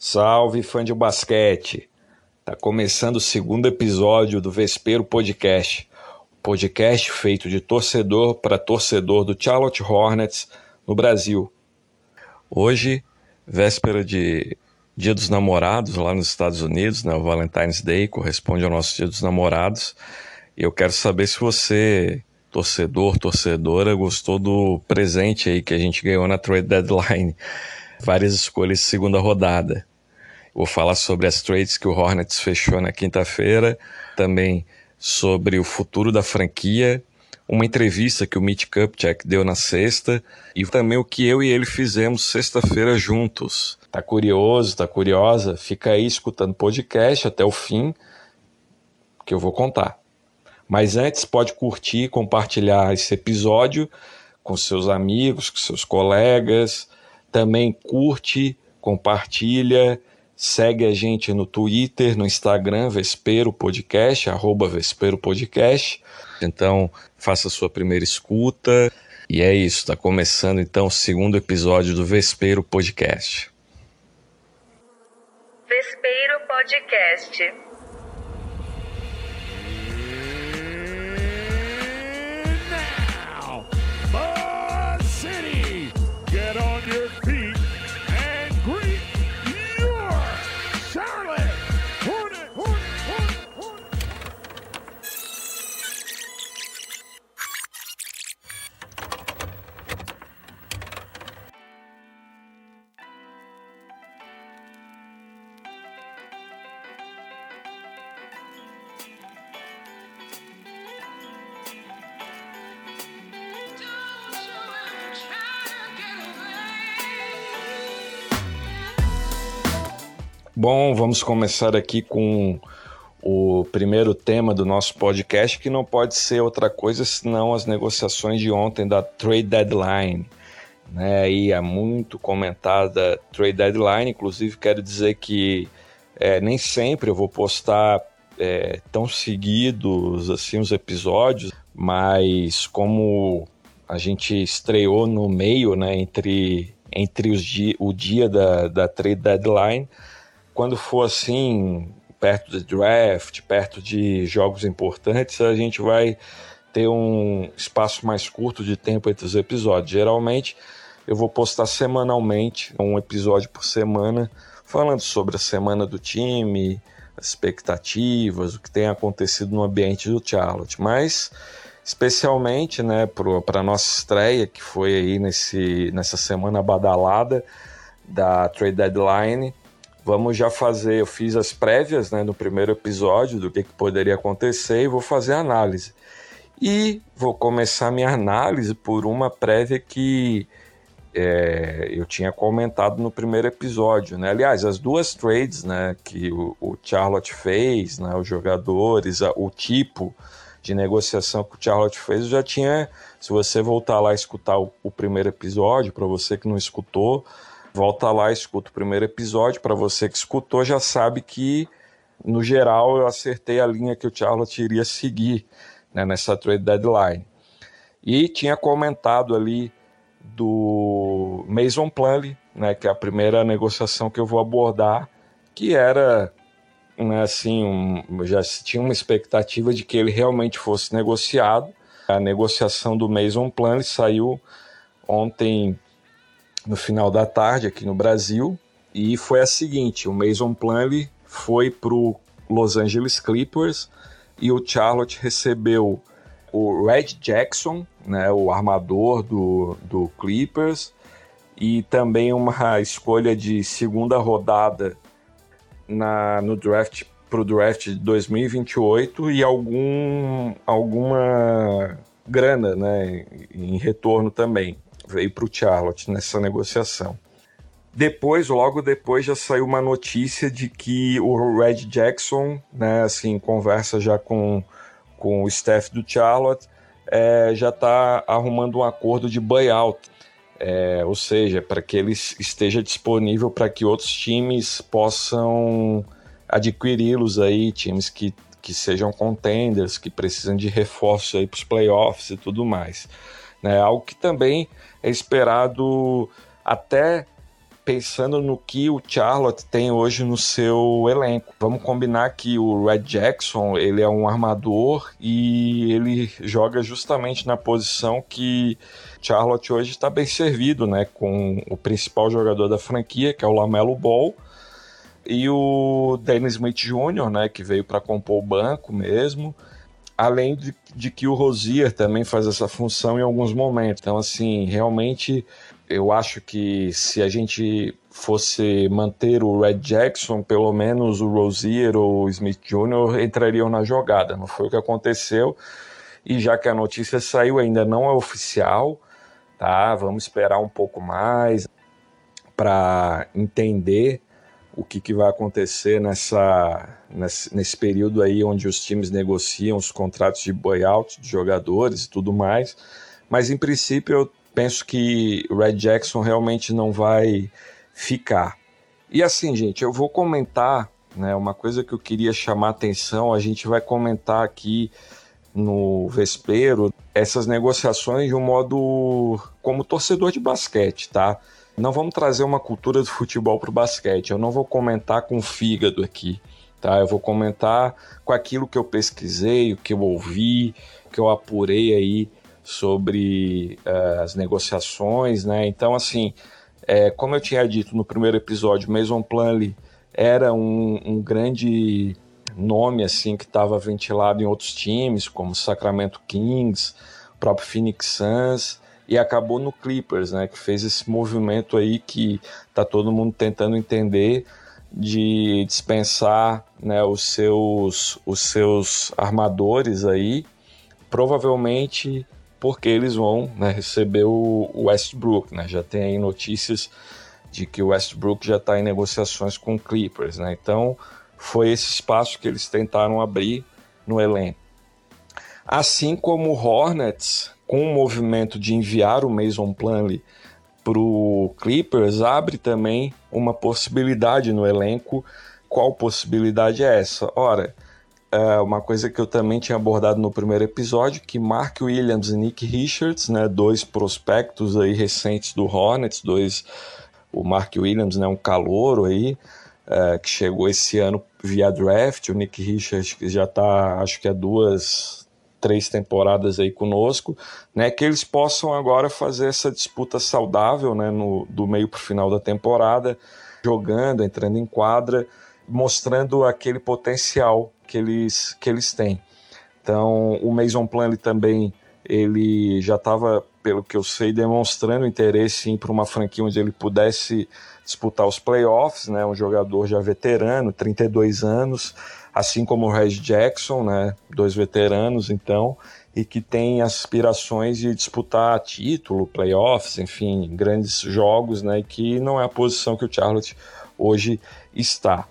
Salve fã de basquete! Tá começando o segundo episódio do Vespero Podcast, podcast feito de torcedor para torcedor do Charlotte Hornets no Brasil. Hoje, véspera de Dia dos Namorados lá nos Estados Unidos, né? o Valentine's Day corresponde ao nosso Dia dos Namorados. E eu quero saber se você, torcedor, torcedora, gostou do presente aí que a gente ganhou na trade deadline. Várias escolhas segunda rodada. Vou falar sobre as trades que o Hornets fechou na quinta-feira, também sobre o futuro da franquia, uma entrevista que o Mitch Kupchak deu na sexta e também o que eu e ele fizemos sexta-feira juntos. Tá curioso, tá curiosa? Fica aí escutando podcast até o fim que eu vou contar. Mas antes pode curtir compartilhar esse episódio com seus amigos, com seus colegas. Também curte, compartilha Segue a gente no Twitter, no Instagram, Vespero Podcast, arroba Vespero Podcast. Então, faça a sua primeira escuta. E é isso, está começando então o segundo episódio do Vespero Podcast. Vespero Podcast. Bom, vamos começar aqui com o primeiro tema do nosso podcast, que não pode ser outra coisa senão as negociações de ontem da trade deadline. Né, e a muito comentada trade deadline, inclusive quero dizer que é, nem sempre eu vou postar é, tão seguidos assim os episódios, mas como a gente estreou no meio, né, entre, entre os di o dia da, da trade deadline, quando for assim, perto do draft, perto de jogos importantes, a gente vai ter um espaço mais curto de tempo entre os episódios. Geralmente eu vou postar semanalmente, um episódio por semana, falando sobre a semana do time, as expectativas, o que tem acontecido no ambiente do Charlotte. Mas especialmente né, para a nossa estreia, que foi aí nesse, nessa semana badalada da trade deadline, Vamos já fazer, eu fiz as prévias né, no primeiro episódio do que, que poderia acontecer e vou fazer a análise. E vou começar minha análise por uma prévia que é, eu tinha comentado no primeiro episódio. Né? Aliás, as duas trades né, que o, o Charlotte fez, né, os jogadores, a, o tipo de negociação que o Charlotte fez, eu já tinha. Se você voltar lá e escutar o, o primeiro episódio, para você que não escutou, Volta lá, escuta o primeiro episódio. Para você que escutou, já sabe que, no geral, eu acertei a linha que o Charlotte iria seguir né, nessa trade deadline. E tinha comentado ali do Mason Plumlee, né, que é a primeira negociação que eu vou abordar, que era né, assim, um, já tinha uma expectativa de que ele realmente fosse negociado. A negociação do Mason Plumlee saiu ontem no final da tarde aqui no Brasil. E foi a seguinte: o Mason Plumlee foi para o Los Angeles Clippers e o Charlotte recebeu o Red Jackson, né, o armador do, do Clippers, e também uma escolha de segunda rodada na, no draft para o draft de 2028 e algum, alguma grana né, em retorno também veio para o Charlotte nessa negociação. Depois, logo depois, já saiu uma notícia de que o Red Jackson, né, assim, conversa já com, com o staff do Charlotte, é, já está arrumando um acordo de buyout, é, ou seja, para que ele esteja disponível para que outros times possam adquiri-los aí, times que, que sejam contenders, que precisam de reforço aí para os playoffs e tudo mais. Né? Algo que também é esperado até pensando no que o Charlotte tem hoje no seu elenco. Vamos combinar que o Red Jackson, ele é um armador e ele joga justamente na posição que Charlotte hoje está bem servido, né, com o principal jogador da franquia, que é o Lamelo Ball, e o Dennis Smith Jr., né, que veio para compor o banco mesmo, além de, de, que o Rosier também faz essa função em alguns momentos. Então, assim, realmente eu acho que se a gente fosse manter o Red Jackson, pelo menos o Rosier ou o Smith Jr. entrariam na jogada. Não foi o que aconteceu. E já que a notícia saiu, ainda não é oficial, tá? Vamos esperar um pouco mais para entender o que, que vai acontecer nessa, nesse, nesse período aí onde os times negociam os contratos de buyout de jogadores e tudo mais. Mas em princípio eu penso que o Red Jackson realmente não vai ficar. E assim, gente, eu vou comentar, né, uma coisa que eu queria chamar atenção, a gente vai comentar aqui no Vespero essas negociações de um modo como torcedor de basquete, tá? Não vamos trazer uma cultura do futebol para o basquete. Eu não vou comentar com fígado aqui, tá? Eu vou comentar com aquilo que eu pesquisei, o que eu ouvi, que eu apurei aí sobre uh, as negociações, né? Então, assim, é, como eu tinha dito no primeiro episódio, Mason Plumlee era um, um grande nome assim que estava ventilado em outros times, como Sacramento Kings, próprio Phoenix Suns e acabou no Clippers, né? Que fez esse movimento aí que tá todo mundo tentando entender de dispensar né, os, seus, os seus armadores aí, provavelmente porque eles vão né, receber o Westbrook, né? Já tem aí notícias de que o Westbrook já está em negociações com o Clippers, né? Então foi esse espaço que eles tentaram abrir no elenco. Assim como o Hornets, com o movimento de enviar o Mason Plumlee para o Clippers, abre também uma possibilidade no elenco. Qual possibilidade é essa? Ora, é uma coisa que eu também tinha abordado no primeiro episódio, que Mark Williams e Nick Richards, né, dois prospectos aí recentes do Hornets, dois, o Mark Williams, né, um calouro aí, é, que chegou esse ano via draft, o Nick Richards que já está, acho que há duas, três temporadas aí conosco, né, que eles possam agora fazer essa disputa saudável, né, no, do meio para o final da temporada, jogando, entrando em quadra, mostrando aquele potencial que eles, que eles têm. Então, o Mason Plumlee também, ele já estava, pelo que eu sei, demonstrando interesse em para uma franquia onde ele pudesse disputar os playoffs, né? Um jogador já veterano, 32 anos, assim como o Reg Jackson, né? Dois veteranos, então, e que tem aspirações de disputar título, playoffs, enfim, grandes jogos, né? E que não é a posição que o Charlotte hoje está.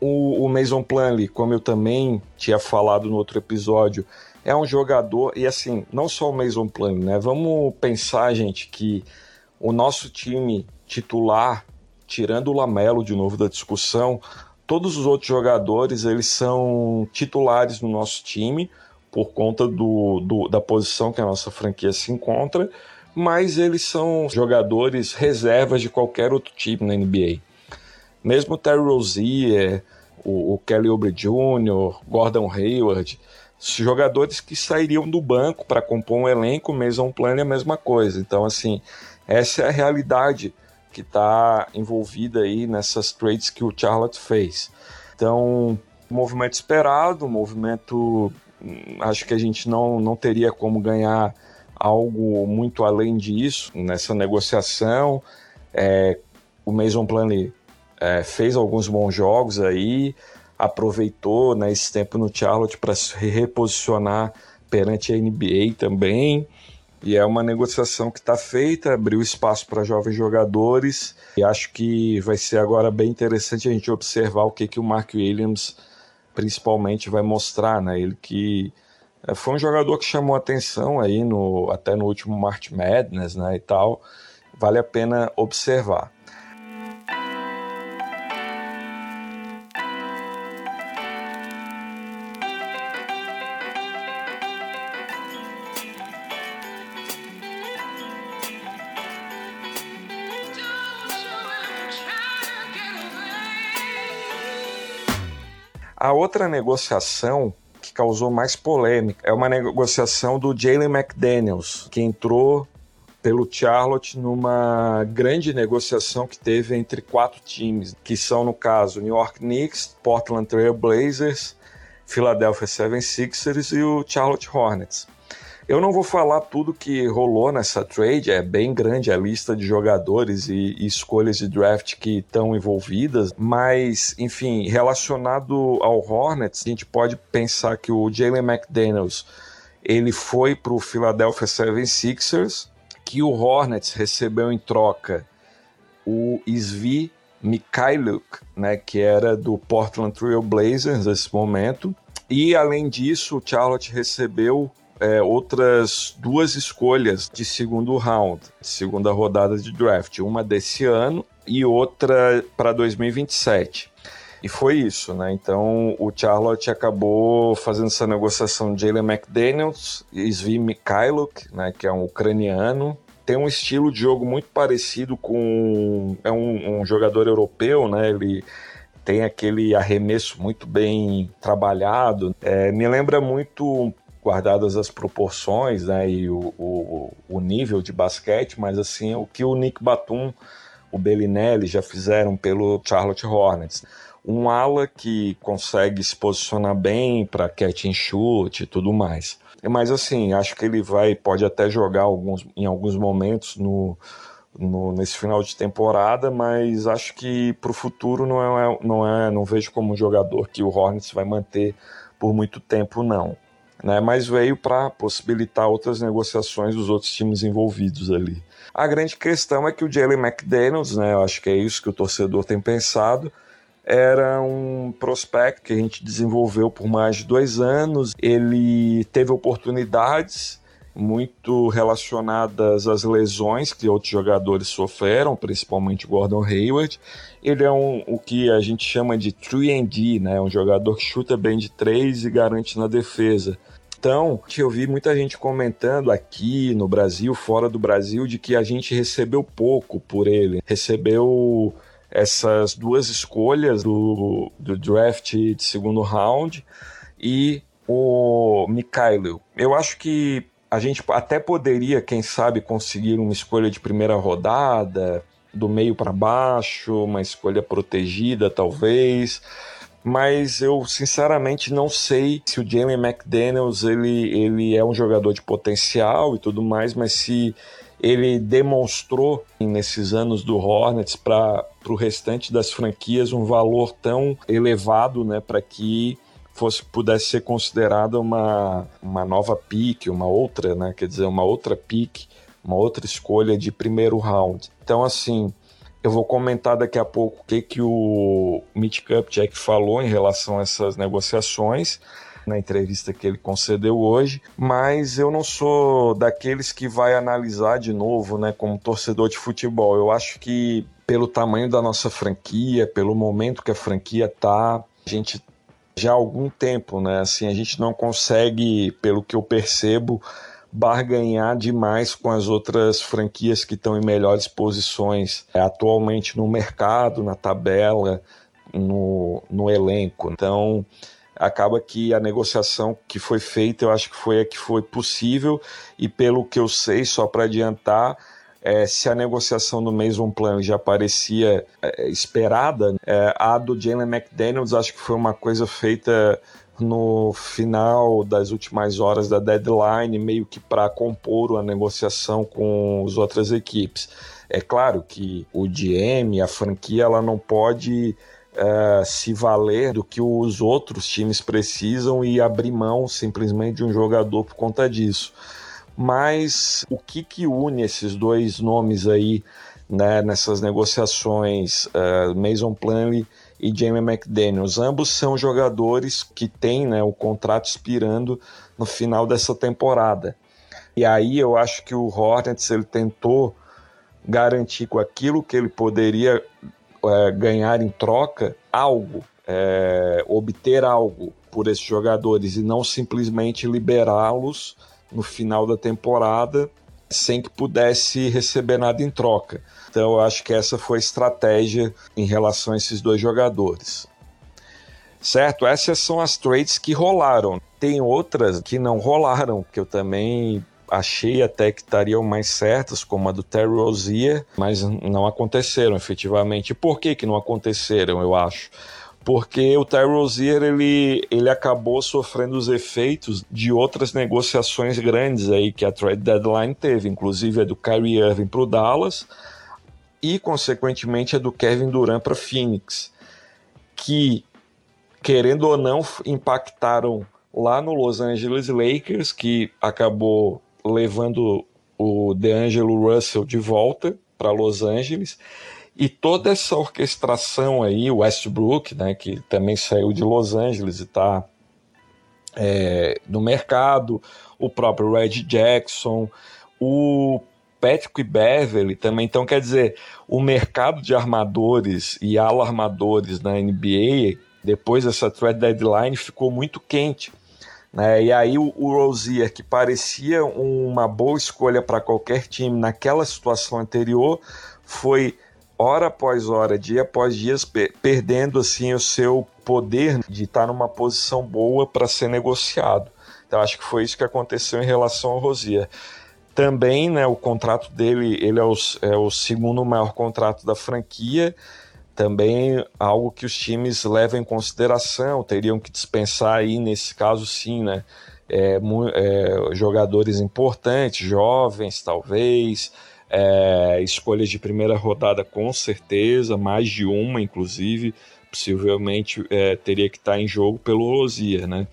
O, o Mason Plumlee, como eu também tinha falado no outro episódio, é um jogador, e assim, não só o Mason Plumlee, né? Vamos pensar, gente, que o nosso time titular, tirando o Lamelo de novo da discussão, todos os outros jogadores, eles são titulares no nosso time, por conta do, do, da posição que a nossa franquia se encontra, mas eles são jogadores reservas de qualquer outro time na NBA. Mesmo Terry Rozier, o, o Kelly Oubre Jr., Gordon Hayward, jogadores que sairiam do banco para compor um elenco, Mason Plano é a mesma coisa. Então, assim, essa é a realidade que está envolvida aí nessas trades que o Charlotte fez. Então, movimento esperado, movimento hum, acho que a gente não, não teria como ganhar algo muito além disso nessa negociação. É, o Mason Plumlee é, fez alguns bons jogos aí, aproveitou né, esse tempo no Charlotte para se reposicionar perante a NBA também. E é uma negociação que está feita, abriu espaço para jovens jogadores. E acho que vai ser agora bem interessante a gente observar o que, que o Mark Williams principalmente vai mostrar, né? Ele que é, foi um jogador que chamou atenção aí no até no último March Madness, né, e tal. Vale a pena observar. A outra negociação que causou mais polêmica é uma negociação do Jalen McDaniels, que entrou pelo Charlotte numa grande negociação que teve entre quatro times, que são, no caso, New York Knicks, Portland Trail Blazers, Philadelphia 76ers e o Charlotte Hornets. Eu não vou falar tudo que rolou nessa trade, é bem grande a lista de jogadores e, e escolhas de draft que estão envolvidas, mas, enfim, relacionado ao Hornets, a gente pode pensar que o Jalen McDaniels ele foi para o Philadelphia 76ers, que o Hornets recebeu em troca o Svi Mikhailuk, né, que era do Portland Trail Blazers nesse momento, e além disso, o Charlotte recebeu é, outras duas escolhas de segundo round, segunda rodada de draft, uma desse ano e outra para 2027. E foi isso, né? Então o Charlotte acabou fazendo essa negociação de Jalen McDaniels e Svi Mikhailuk, né, que é um ucraniano. Tem um estilo de jogo muito parecido com. É um, um jogador europeu, né? Ele tem aquele arremesso muito bem trabalhado. É, me lembra muito guardadas as proporções né, e o, o, o, nível de basquete, mas assim, o que o Nick Batum, o Bellinelli já fizeram pelo Charlotte Hornets. Um ala que consegue se posicionar bem para catch and shoot e tudo mais. Mas assim, acho que ele vai, pode até jogar alguns, em alguns momentos no, no, nesse final de temporada, mas acho que para o futuro não é, não é, não vejo como um jogador que o Hornets vai manter por muito tempo, não né, mas veio para possibilitar outras negociações dos outros times envolvidos ali. A grande questão é que o Jalen McDaniels, né, eu acho que é isso que o torcedor tem pensado, era um prospecto que a gente desenvolveu por mais de dois anos. Ele teve oportunidades muito relacionadas às lesões que outros jogadores sofreram, principalmente Gordon Hayward. Ele é um, o que a gente chama de 3D, né? um jogador que chuta bem de três e garante na defesa. Então, eu vi muita gente comentando aqui no Brasil, fora do Brasil, de que a gente recebeu pouco por ele. Recebeu essas duas escolhas do, do draft de segundo round e o Mikhailo. Eu acho que a gente até poderia, quem sabe, conseguir uma escolha de primeira rodada, do meio para baixo, uma escolha protegida, talvez. Mas eu sinceramente não sei se o Jalen McDaniels ele, ele é um jogador de potencial e tudo mais, mas se ele demonstrou nesses anos do Hornets para o restante das franquias um valor tão elevado né, para que fosse pudesse ser considerada uma, uma nova pick, uma outra, né, quer dizer, uma outra pick, uma outra escolha de primeiro round. Então, assim, eu vou comentar daqui a pouco o que, que o Mitch Kupchak falou em relação a essas negociações na entrevista que ele concedeu hoje, mas eu não sou daqueles que vai analisar de novo, né, como torcedor de futebol. Eu acho que pelo tamanho da nossa franquia, pelo momento que a franquia tá, a gente já há algum tempo, né, assim, a gente não consegue, pelo que eu percebo, barganhar demais com as outras franquias que estão em melhores posições é, atualmente no mercado, na tabela, no, no elenco. Então, acaba que a negociação que foi feita, eu acho que foi a que foi possível, e pelo que eu sei, só para adiantar, é, se a negociação do Mason Plan já parecia é, esperada, é, a do Jalen McDaniels acho que foi uma coisa feita no final das últimas horas da deadline, meio que para compor a negociação com as outras equipes. É claro que o GM, a franquia, ela não pode uh, se valer do que os outros times precisam e abrir mão simplesmente de um jogador por conta disso. Mas o que, que une esses dois nomes aí né, nessas negociações, uh, Mason Plumlee e Jamie McDaniels. Ambos são jogadores que têm né, o contrato expirando no final dessa temporada. E aí eu acho que o Hornets ele tentou garantir com aquilo que ele poderia é, ganhar em troca algo, é, obter algo por esses jogadores e não simplesmente liberá-los no final da temporada sem que pudesse receber nada em troca. Então eu acho que essa foi a estratégia em relação a esses dois jogadores. certo? Essas são as trades que rolaram. Tem outras que não rolaram, que eu também achei até que estariam mais certas, como a do Terry Rozier, mas não aconteceram efetivamente. Por que, que não aconteceram, eu acho? Porque o Terry Rozier ele, ele acabou sofrendo os efeitos de outras negociações grandes aí que a trade deadline teve, inclusive a do Kyrie Irving para o Dallas e, consequentemente, a do Kevin Durant para Phoenix, que, querendo ou não, impactaram lá no Los Angeles Lakers, que acabou levando o DeAngelo Russell de volta para Los Angeles. E toda essa orquestração aí, Westbrook, né, que também saiu de Los Angeles e está é, no mercado, o próprio Red Jackson, o Patrick Beverly também. Então, quer dizer, o mercado de armadores e alarmadores na NBA, depois dessa trade deadline, ficou muito quente. Né? E aí o, o Rozier, que parecia uma boa escolha para qualquer time naquela situação anterior, foi hora após hora, dia após dia, perdendo assim o seu poder de estar numa posição boa para ser negociado. Então acho que foi isso que aconteceu em relação ao Rozier. Também, né, o contrato dele, ele é o, é o segundo maior contrato da franquia também algo que os times levam em consideração, teriam que dispensar aí, nesse caso sim, né? É, é, jogadores importantes, jovens talvez, é, escolhas de primeira rodada com certeza, mais de uma inclusive, possivelmente é, teria que estar em jogo pelo Rosier, né?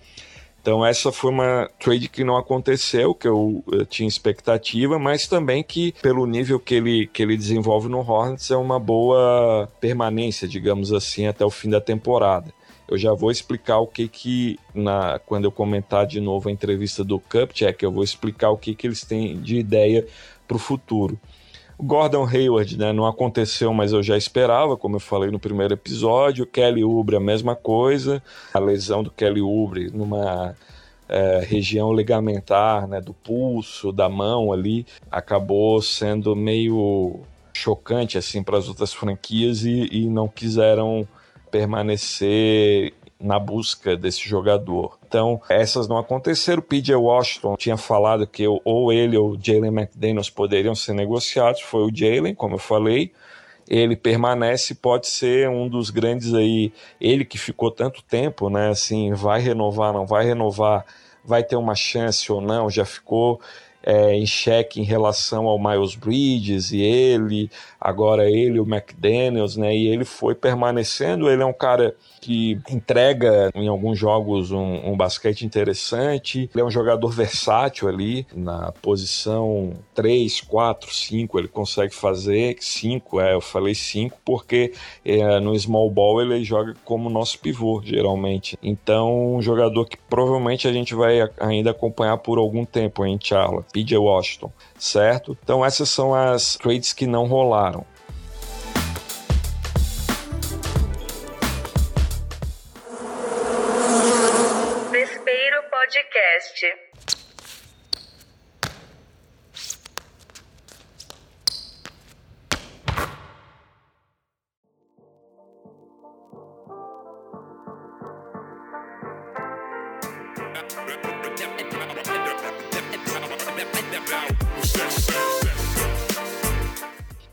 Então essa foi uma trade que não aconteceu, que eu, eu, tinha expectativa, mas também que pelo nível que ele, que ele desenvolve no Hornets é uma boa permanência, digamos assim, até o fim da temporada. Eu já vou explicar o que que na quando eu comentar de novo a entrevista do Cupcheck, eu vou explicar o que que eles têm de ideia para o futuro. Gordon Hayward né, não aconteceu, mas eu já esperava, como eu falei no primeiro episódio. Kelly Oubre, a mesma coisa. A lesão do Kelly Oubre numa é, região ligamentar né, do pulso, da mão ali, acabou sendo meio chocante assim para as outras franquias e, e não quiseram permanecer na busca desse jogador. Então, essas não aconteceram. PJ Washington tinha falado que ou ele ou Jalen McDaniels poderiam ser negociados. Foi o Jalen, como eu falei. Ele permanece, pode ser um dos grandes aí. Ele que ficou tanto tempo, né? Assim, vai renovar, não vai renovar, vai ter uma chance ou não, já ficou é, em xeque em relação ao Miles Bridges e ele, agora ele, o McDaniels, né? E ele foi permanecendo. Ele é um cara que entrega em alguns jogos um, um, basquete interessante. Ele é um jogador versátil ali, na posição 3, 4, 5, ele consegue fazer 5, é, eu falei 5 porque é, no small ball ele joga como nosso pivô, geralmente. Então, um jogador que provavelmente a gente vai ainda acompanhar por algum tempo em Charlotte, PJ Washington, certo? Então, essas são as trades que não rolaram. Podcast.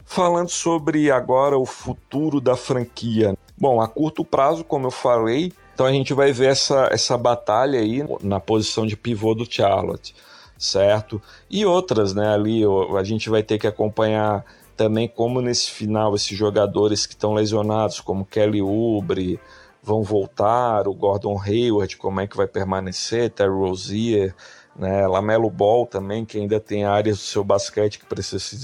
Falando sobre agora o futuro da franquia. Bom, a curto prazo, como eu falei, então a gente vai ver essa, essa batalha aí na posição de pivô do Charlotte, certo? E outras, né? Ali a gente vai ter que acompanhar também como nesse final esses jogadores que estão lesionados, como Kelly Oubre, vão voltar, o Gordon Hayward, como é que vai permanecer, Terry Rozier, né, Lamelo Ball também, que ainda tem áreas do seu basquete que precisa se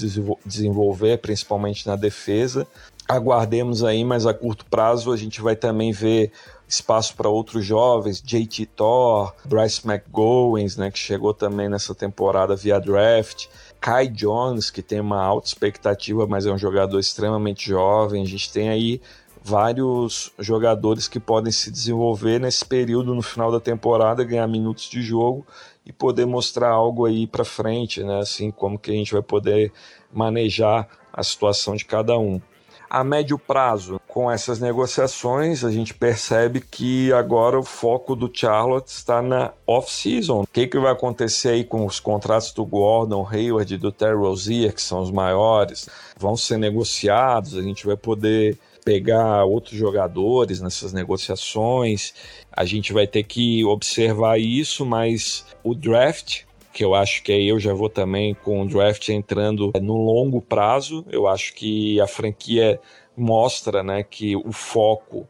desenvolver, principalmente na defesa. Aguardemos aí, mas a curto prazo a gente vai também ver espaço para outros jovens, JT Thor, Bryce McGowens, né, que chegou também nessa temporada via draft, Kai Jones, que tem uma alta expectativa, mas é um jogador extremamente jovem. A gente tem aí vários jogadores que podem se desenvolver nesse período no final da temporada, ganhar minutos de jogo e poder mostrar algo aí para frente, né? Assim como que a gente vai poder manejar a situação de cada um. A médio prazo, com essas negociações, a gente percebe que agora o foco do Charlotte está na off-season. O que, que vai acontecer aí com os contratos do Gordon Hayward e do Terry Rozier, que são os maiores? Vão ser negociados, a gente vai poder pegar outros jogadores nessas negociações. A gente vai ter que observar isso, mas o draft que eu acho que aí eu já vou também com o draft entrando no longo prazo. Eu acho que a franquia mostra né, que o foco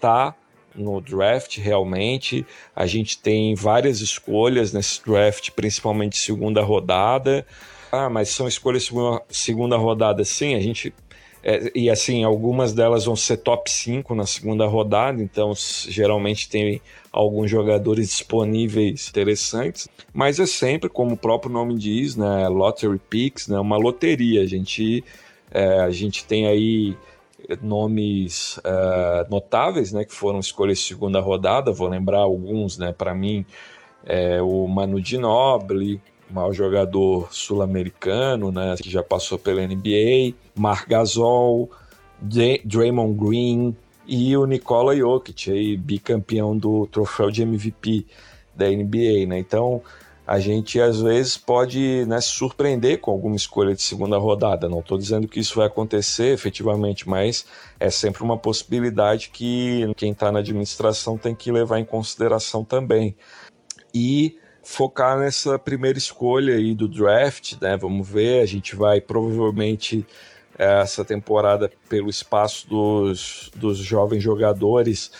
tá no draft realmente. A gente tem várias escolhas nesse draft, principalmente segunda rodada. Ah, mas são escolhas segunda, segunda rodada, sim. A gente é, e assim, algumas delas vão ser top 5 na segunda rodada, então geralmente tem alguns jogadores disponíveis interessantes, mas é sempre, como o próprio nome diz, né, lottery picks, né, uma loteria. A gente, é, a gente tem aí nomes é, notáveis, né, que foram escolhas segunda rodada. Vou lembrar alguns, né, para mim, é, o Manu Ginobili, maior jogador sul-americano, né, que já passou pela NBA, Marc Gasol, Draymond Green e o Nikola Jokic, aí, bicampeão do troféu de MVP da NBA, né? Então, a gente às vezes pode né, se surpreender com alguma escolha de segunda rodada. Não estou dizendo que isso vai acontecer efetivamente, mas é sempre uma possibilidade que quem está na administração tem que levar em consideração também. E focar nessa primeira escolha aí do draft, né? Vamos ver, a gente vai provavelmente eh, essa temporada pelo espaço dos, dos jovens jogadores,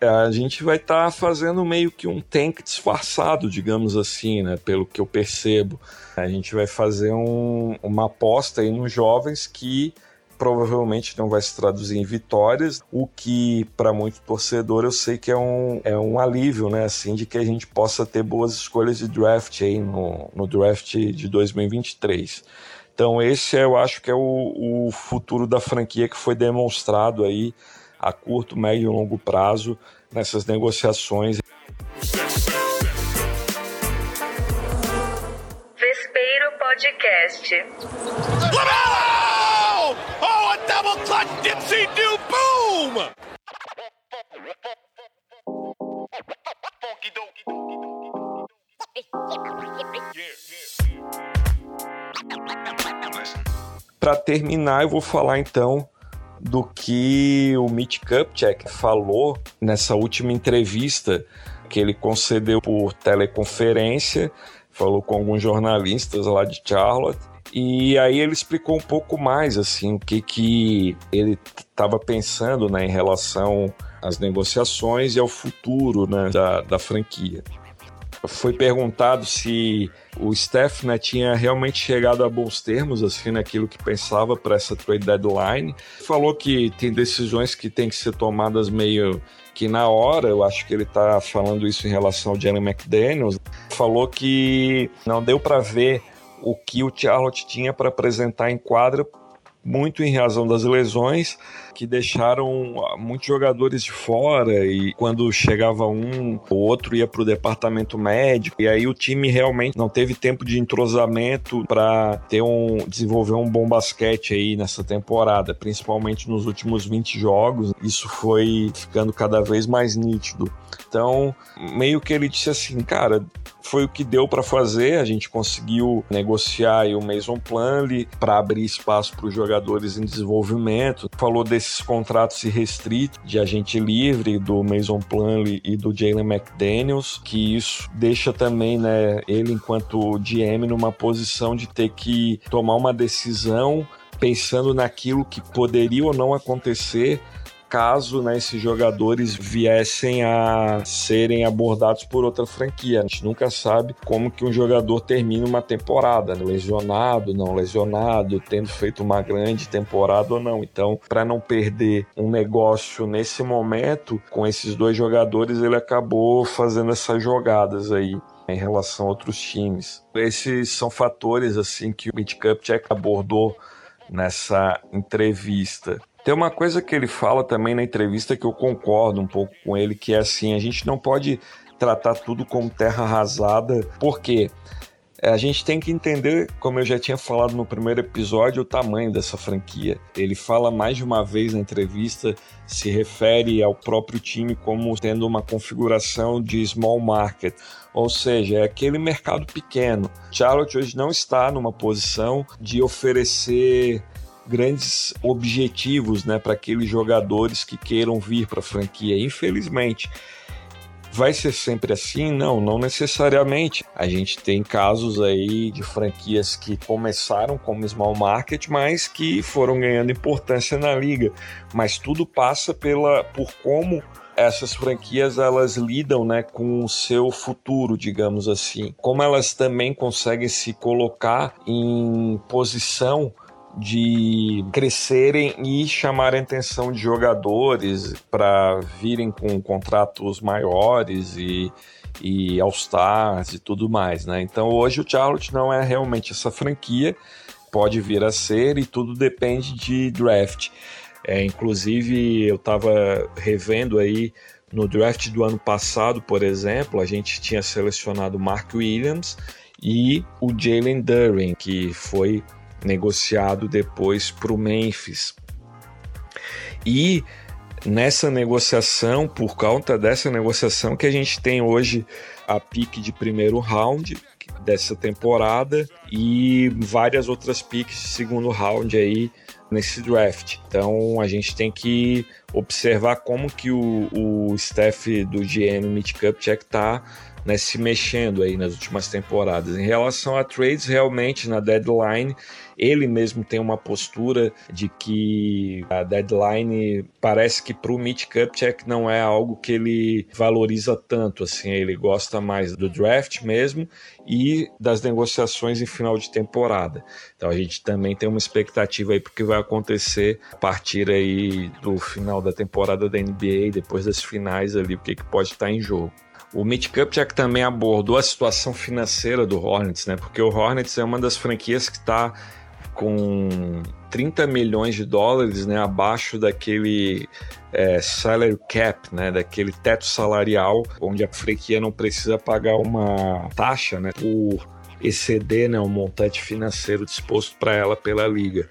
eh, a gente vai estar tá fazendo meio que um tank disfarçado, digamos assim, né? Pelo que eu percebo. A gente vai fazer um, uma aposta aí nos jovens que provavelmente não vai se traduzir em vitórias, o que para muito torcedor eu sei que é um, é um alívio, né, assim, de que a gente possa ter boas escolhas de draft aí no, no draft de 2023. Então esse eu acho que é o, o futuro da franquia que foi demonstrado aí a curto, médio e longo prazo nessas negociações. Vespeiro Podcast. Double clutch dipsy do boom! Para terminar, eu vou falar então do que o Mitch Kupchak falou nessa última entrevista que ele concedeu por teleconferência, falou com alguns jornalistas lá de Charlotte e aí ele explicou um pouco mais assim o que que ele estava pensando né, em relação às negociações e ao futuro né, da, da franquia. Foi perguntado se o Steph né, tinha realmente chegado a bons termos assim naquilo que pensava para essa trade deadline. Falou que tem decisões que têm que ser tomadas meio que na hora, eu acho que ele está falando isso em relação ao Jalen McDaniels. Falou que não deu para ver o que o Charlotte tinha para apresentar em quadra, muito em razão das lesões que deixaram ah, muitos jogadores de fora e quando chegava um, o outro ia para o departamento médico e aí o time realmente não teve tempo de entrosamento para ter um desenvolver um bom basquete aí nessa temporada, principalmente nos últimos 20 jogos. Isso foi ficando cada vez mais nítido. Então, meio que ele disse assim, cara, foi o que deu para fazer. A gente conseguiu negociar o Mason Plumlee para abrir espaço para os jogadores em desenvolvimento. Falou desses contratos irrestritos de agente livre do Mason Plumlee e do Jalen McDaniels, que isso deixa também, né, ele enquanto GM numa posição de ter que tomar uma decisão pensando naquilo que poderia ou não acontecer caso né, esses jogadores viessem a serem abordados por outra franquia. A gente nunca sabe como que um jogador termina uma temporada, né? lesionado, não lesionado, tendo feito uma grande temporada ou não. Então, para não perder um negócio nesse momento, com esses dois jogadores, ele acabou fazendo essas jogadas aí em relação a outros times. Esses são fatores assim que o Beat Cup abordou nessa entrevista. Tem uma coisa que ele fala também na entrevista que eu concordo um pouco com ele, que é assim, a gente não pode tratar tudo como terra arrasada, porque É, a gente tem que entender, como eu já tinha falado no primeiro episódio, o tamanho dessa franquia. Ele fala mais de uma vez na entrevista, se refere ao próprio time como tendo uma configuração de small market, ou seja, é aquele mercado pequeno. Charlotte hoje não está numa posição de oferecer grandes objetivos né, para aqueles jogadores que queiram vir para a franquia, infelizmente. Vai ser sempre assim? Não, não necessariamente. A gente tem casos aí de franquias que começaram como small market, mas que foram ganhando importância na liga. Mas tudo passa pela por como essas franquias elas lidam né, com o seu futuro, digamos assim. Como elas também conseguem se colocar em posição de crescerem e chamarem a atenção de jogadores para virem com contratos maiores e, e All-Stars e tudo mais, né? Então hoje o Charlotte não é realmente essa franquia, pode vir a ser e tudo depende de draft. É, inclusive eu estava revendo aí no draft do ano passado, por exemplo, a gente tinha selecionado Mark Williams e o Jalen Duren, que foi negociado depois para o Memphis. E nessa negociação, por conta dessa negociação, que a gente tem hoje a pique de primeiro round dessa temporada e várias outras piques de segundo round aí nesse draft. Então a gente tem que observar como que o, o staff do GM Mitch Kupchak está né, se mexendo aí nas últimas temporadas. Em relação a trades, realmente na deadline ele mesmo tem uma postura de que a deadline parece que para o Mitch Kupchak não é algo que ele valoriza tanto, assim, ele gosta mais do draft mesmo e das negociações em final de temporada. Então a gente também tem uma expectativa aí porque vai acontecer a partir aí do final da temporada da NBA, depois das finais ali, o que, que pode estar em jogo. O Mitch Kupchak também abordou a situação financeira do Hornets, né? Porque o Hornets é uma das franquias que está com 30 milhões de dólares né, abaixo daquele é, salary cap, né, daquele teto salarial, onde a franquia não precisa pagar uma taxa né, por exceder né, o montante financeiro disposto para ela pela liga.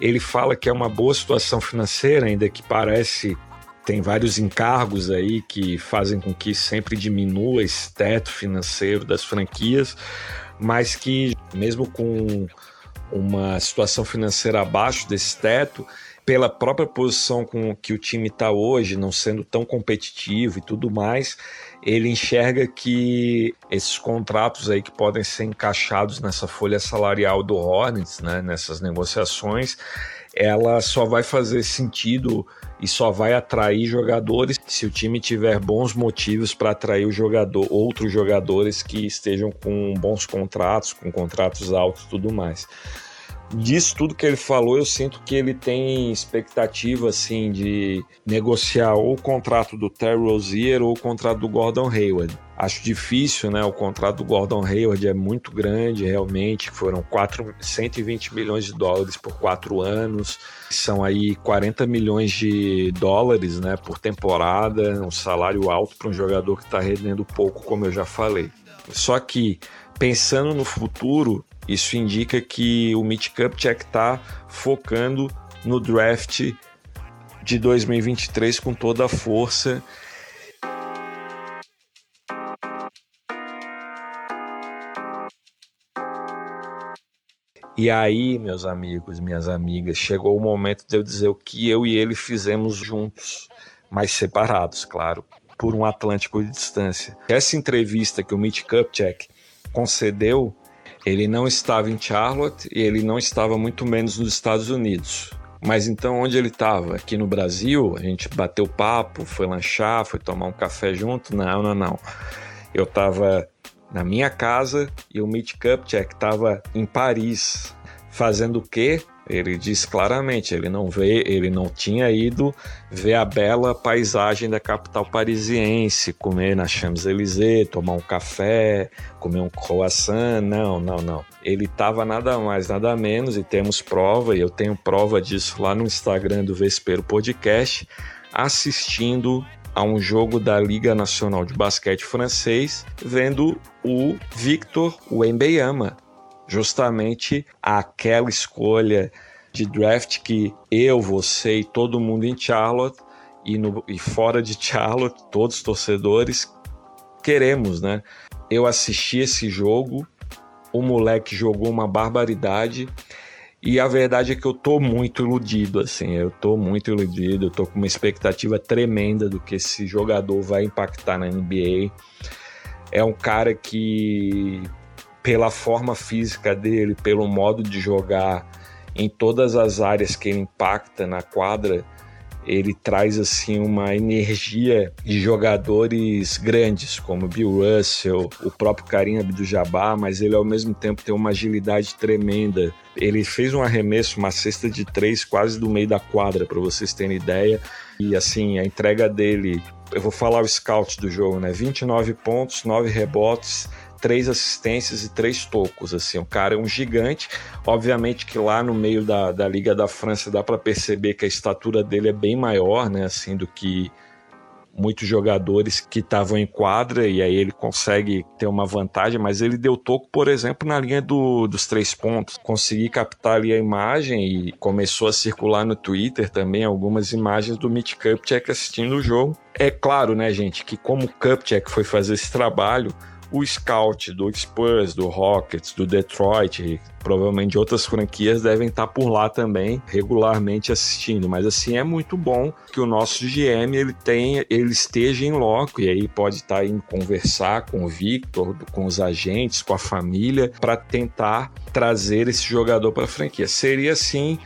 Ele fala que é uma boa situação financeira, ainda que parece tem vários encargos aí que fazem com que sempre diminua esse teto financeiro das franquias, mas que mesmo com uma situação financeira abaixo desse teto, pela própria posição com que o time está hoje, não sendo tão competitivo e tudo mais, ele enxerga que esses contratos aí que podem ser encaixados nessa folha salarial do Hornets, né, nessas negociações, ela só vai fazer sentido e só vai atrair jogadores se o time tiver bons motivos para atrair o jogador, outros jogadores que estejam com bons contratos, com contratos altos tudo mais disso tudo que ele falou, eu sinto que ele tem expectativa assim de negociar ou o contrato do Terry Rozier ou o contrato do Gordon Hayward. Acho difícil, né? O contrato do Gordon Hayward é muito grande, realmente. Foram 4, 120 milhões de dólares por quatro anos. São aí 40 milhões de dólares, né? Por temporada. Um salário alto para um jogador que está rendendo pouco, como eu já falei. Só que pensando no futuro, isso indica que o Mitch Kupchak está focando no draft de 2023 com toda a força. E aí, meus amigos, minhas amigas, chegou o momento de eu dizer o que eu e ele fizemos juntos, mas separados, claro, por um Atlântico de distância. Essa entrevista que o Mitch Kupchak concedeu ele não estava em Charlotte e ele não estava muito menos nos Estados Unidos. Mas então onde ele estava? Aqui no Brasil? A gente bateu papo, foi lanchar, foi tomar um café junto? Não, não, não. Eu estava na minha casa e o Mitch Kupchak estava em Paris. Fazendo o quê? Ele diz claramente, ele não vê, ele não tinha ido ver a bela paisagem da capital parisiense, comer na Champs-Élysées, tomar um café, comer um croissant, não, não, não. Ele estava nada mais, nada menos, e temos prova, e eu tenho prova disso lá no Instagram do Vespero Podcast, assistindo a um jogo da Liga Nacional de Basquete francês, vendo o Victor Wembeyama, justamente aquela escolha de draft que eu, você e todo mundo em Charlotte e, no, e fora de Charlotte, todos os torcedores queremos, né? Eu assisti esse jogo, o moleque jogou uma barbaridade e a verdade é que eu tô muito iludido, assim, eu tô muito iludido, eu tô com uma expectativa tremenda do que esse jogador vai impactar na NBA. É um cara que, pela forma física dele, pelo modo de jogar, em todas as áreas que ele impacta na quadra, ele traz assim uma energia de jogadores grandes, como Bill Russell, o próprio Karim Abdul-Jabbar, mas ele ao mesmo tempo tem uma agilidade tremenda. Ele fez um arremesso, uma cesta de três quase do meio da quadra, para vocês terem ideia. E assim, a entrega dele, eu vou falar o scout do jogo, né? 29 pontos, 9 rebotes, três assistências e três tocos. Assim, o cara é um gigante. Obviamente que lá no meio da, da Liga da França dá para perceber que a estatura dele é bem maior, né? Assim, do que muitos jogadores que estavam em quadra e aí ele consegue ter uma vantagem, mas ele deu toco, por exemplo, na linha do, dos três pontos. Consegui captar ali a imagem e começou a circular no Twitter também algumas imagens do Mitch Kupchak assistindo o jogo. É claro, né, gente, que como o Kupchak foi fazer esse trabalho, o scout do Spurs, do Rockets, do Detroit, provavelmente outras franquias devem estar por lá também regularmente assistindo, mas assim é muito bom que o nosso GM ele tenha, ele esteja em loco e aí pode estar indo conversar com o Victor, com os agentes, com a família para tentar trazer esse jogador para a franquia. Seria assim,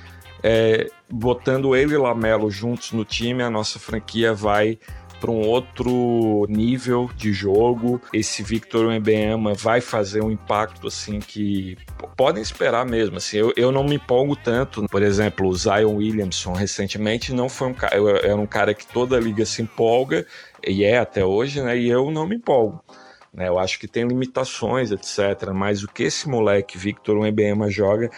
é, botando ele e Lamelo juntos no time, a nossa franquia vai para um outro nível de jogo. Esse Victor Wembanyama vai fazer um impacto assim que podem esperar mesmo. Assim, eu, eu não me empolgo tanto. Por exemplo, o Zion Williamson recentemente não foi um cara, era um cara que toda a liga se empolga e é até hoje, né? E eu não me empolgo. Né, eu acho que tem limitações, etc. Mas o que esse moleque Victor Wembanyama joga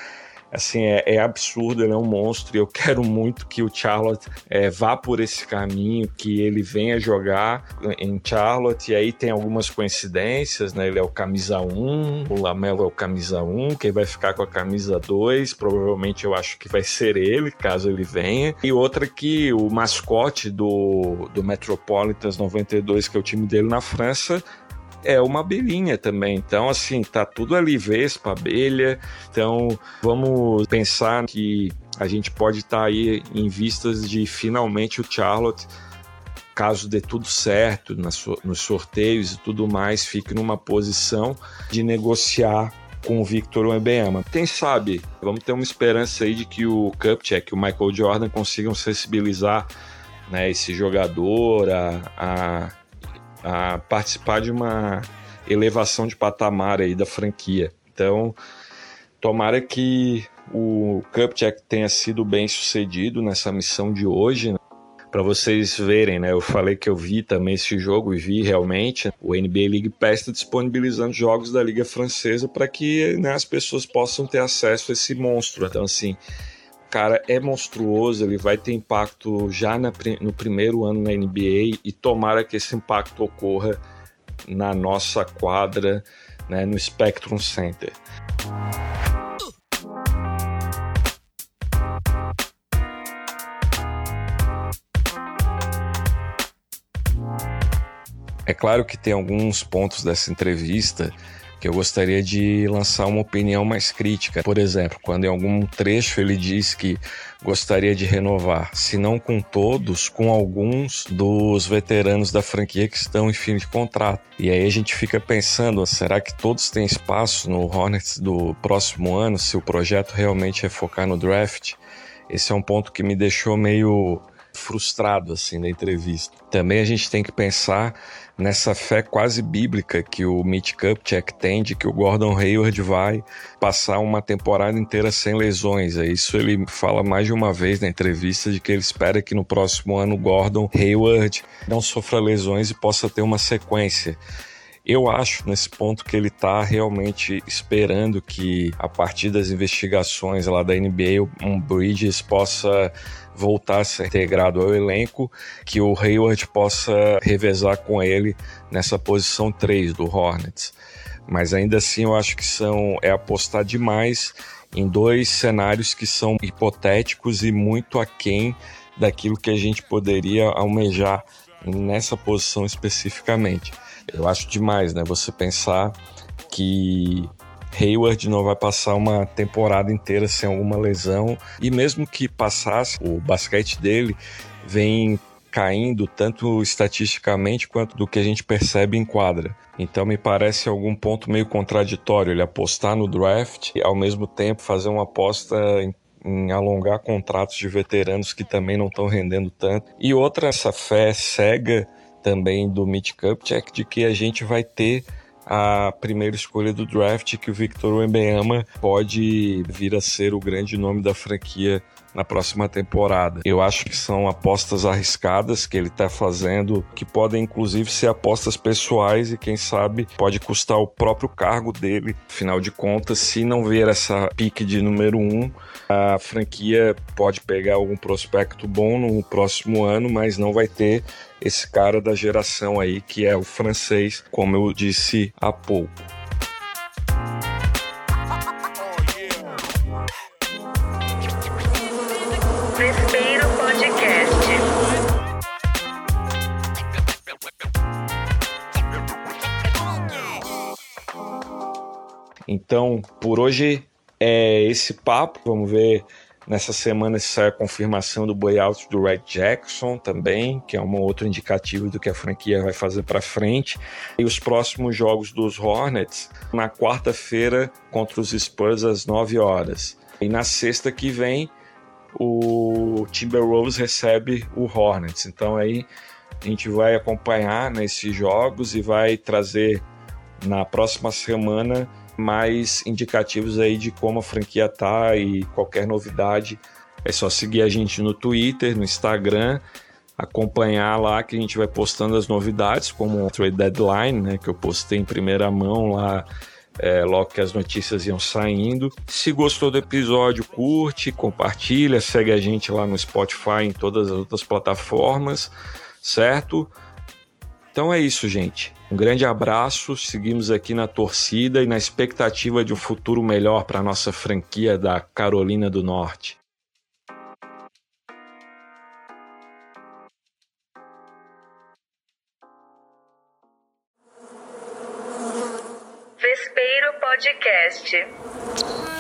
assim, é, é, absurdo, ele é um monstro e eu quero muito que o Charlotte é, vá por esse caminho, que ele venha jogar em Charlotte e aí tem algumas coincidências, né? Ele é o camisa 1, o Lamelo é o camisa 1, quem vai ficar com a camisa 2, provavelmente eu acho que vai ser ele, caso ele venha. E outra que o mascote do, do Metropolitans 92, que é o time dele na França, é uma abelhinha também. Então, assim, tá tudo ali, vespa, abelha. Então, vamos pensar que a gente pode estar tá aí em vistas de finalmente o Charlotte, caso dê tudo certo nos sorteios e tudo mais, fique numa posição de negociar com o Victor Wembanyama. Quem sabe, vamos ter uma esperança aí de que o Cupcheck, o Michael Jordan consigam sensibilizar né, esse jogador a, a a participar de uma elevação de patamar aí da franquia. Então, tomara que o Cupcheck tenha sido bem sucedido nessa missão de hoje. Né? Para vocês verem, né? Eu falei que eu vi também esse jogo e vi realmente. O NBA League Pass está disponibilizando jogos da Liga Francesa para que né, as pessoas possam ter acesso a esse monstro. Então, assim, cara é monstruoso, ele vai ter impacto já na, no primeiro ano na NBA e tomara que esse impacto ocorra na nossa quadra, né, no Spectrum Center. É claro que tem alguns pontos dessa entrevista que eu gostaria de lançar uma opinião mais crítica. Por exemplo, quando em algum trecho ele diz que gostaria de renovar, se não com todos, com alguns dos veteranos da franquia que estão em fim de contrato. E aí a gente fica pensando, será que todos têm espaço no Hornets do próximo ano, se o projeto realmente é focar no draft? Esse é um ponto que me deixou meio frustrado assim na entrevista. Também a gente tem que pensar nessa fé quase bíblica que o Mitch Kupchak tem de que o Gordon Hayward vai passar uma temporada inteira sem lesões. É isso ele fala mais de uma vez na entrevista de que ele espera que no próximo ano o Gordon Hayward não sofra lesões e possa ter uma sequência. Eu acho nesse ponto que ele está realmente esperando que, a partir das investigações lá da NBA, um Bridges possa voltar a ser integrado ao elenco, que o Hayward possa revezar com ele nessa posição 3 do Hornets. Mas ainda assim eu acho que são é apostar demais em dois cenários que são hipotéticos e muito aquém daquilo que a gente poderia almejar nessa posição especificamente. Eu acho demais, né? Você pensar que Hayward não vai passar uma temporada inteira sem alguma lesão e mesmo que passasse, o basquete dele vem caindo tanto estatisticamente quanto do que a gente percebe em quadra. Então me parece algum ponto meio contraditório ele apostar no draft e ao mesmo tempo fazer uma aposta em, em alongar contratos de veteranos que também não estão rendendo tanto. E outra essa fé cega também do Mitch Kupchak de que a gente vai ter a primeira escolha do draft que o Victor Wembanyama pode vir a ser o grande nome da franquia na próxima temporada. Eu acho que são apostas arriscadas que ele está fazendo, que podem inclusive ser apostas pessoais e quem sabe pode custar o próprio cargo dele. Afinal de contas, se não ver essa pique de número um, a franquia pode pegar algum prospecto bom no próximo ano, mas não vai ter esse cara da geração aí que é o francês, como eu disse há pouco. Então, por hoje é esse papo. Vamos ver nessa semana se sai a confirmação do buyout do Red Jackson também, que é um outro indicativo do que a franquia vai fazer para frente. E os próximos jogos dos Hornets na quarta-feira contra os Spurs às 9 horas. E na sexta que vem o Timberwolves recebe o Hornets. Então aí a gente vai acompanhar nesses jogos e vai trazer na próxima semana mais indicativos aí de como a franquia tá e qualquer novidade é só seguir a gente no Twitter, no Instagram, acompanhar lá que a gente vai postando as novidades, como o Trade Deadline, né, que eu postei em primeira mão lá é, logo que as notícias iam saindo. Se gostou do episódio, curte, compartilha, segue a gente lá no Spotify, em todas as outras plataformas, certo? Então é isso, gente. Um grande abraço, seguimos aqui na torcida e na expectativa de um futuro melhor para a nossa franquia da Carolina do Norte. Vespeiro Podcast.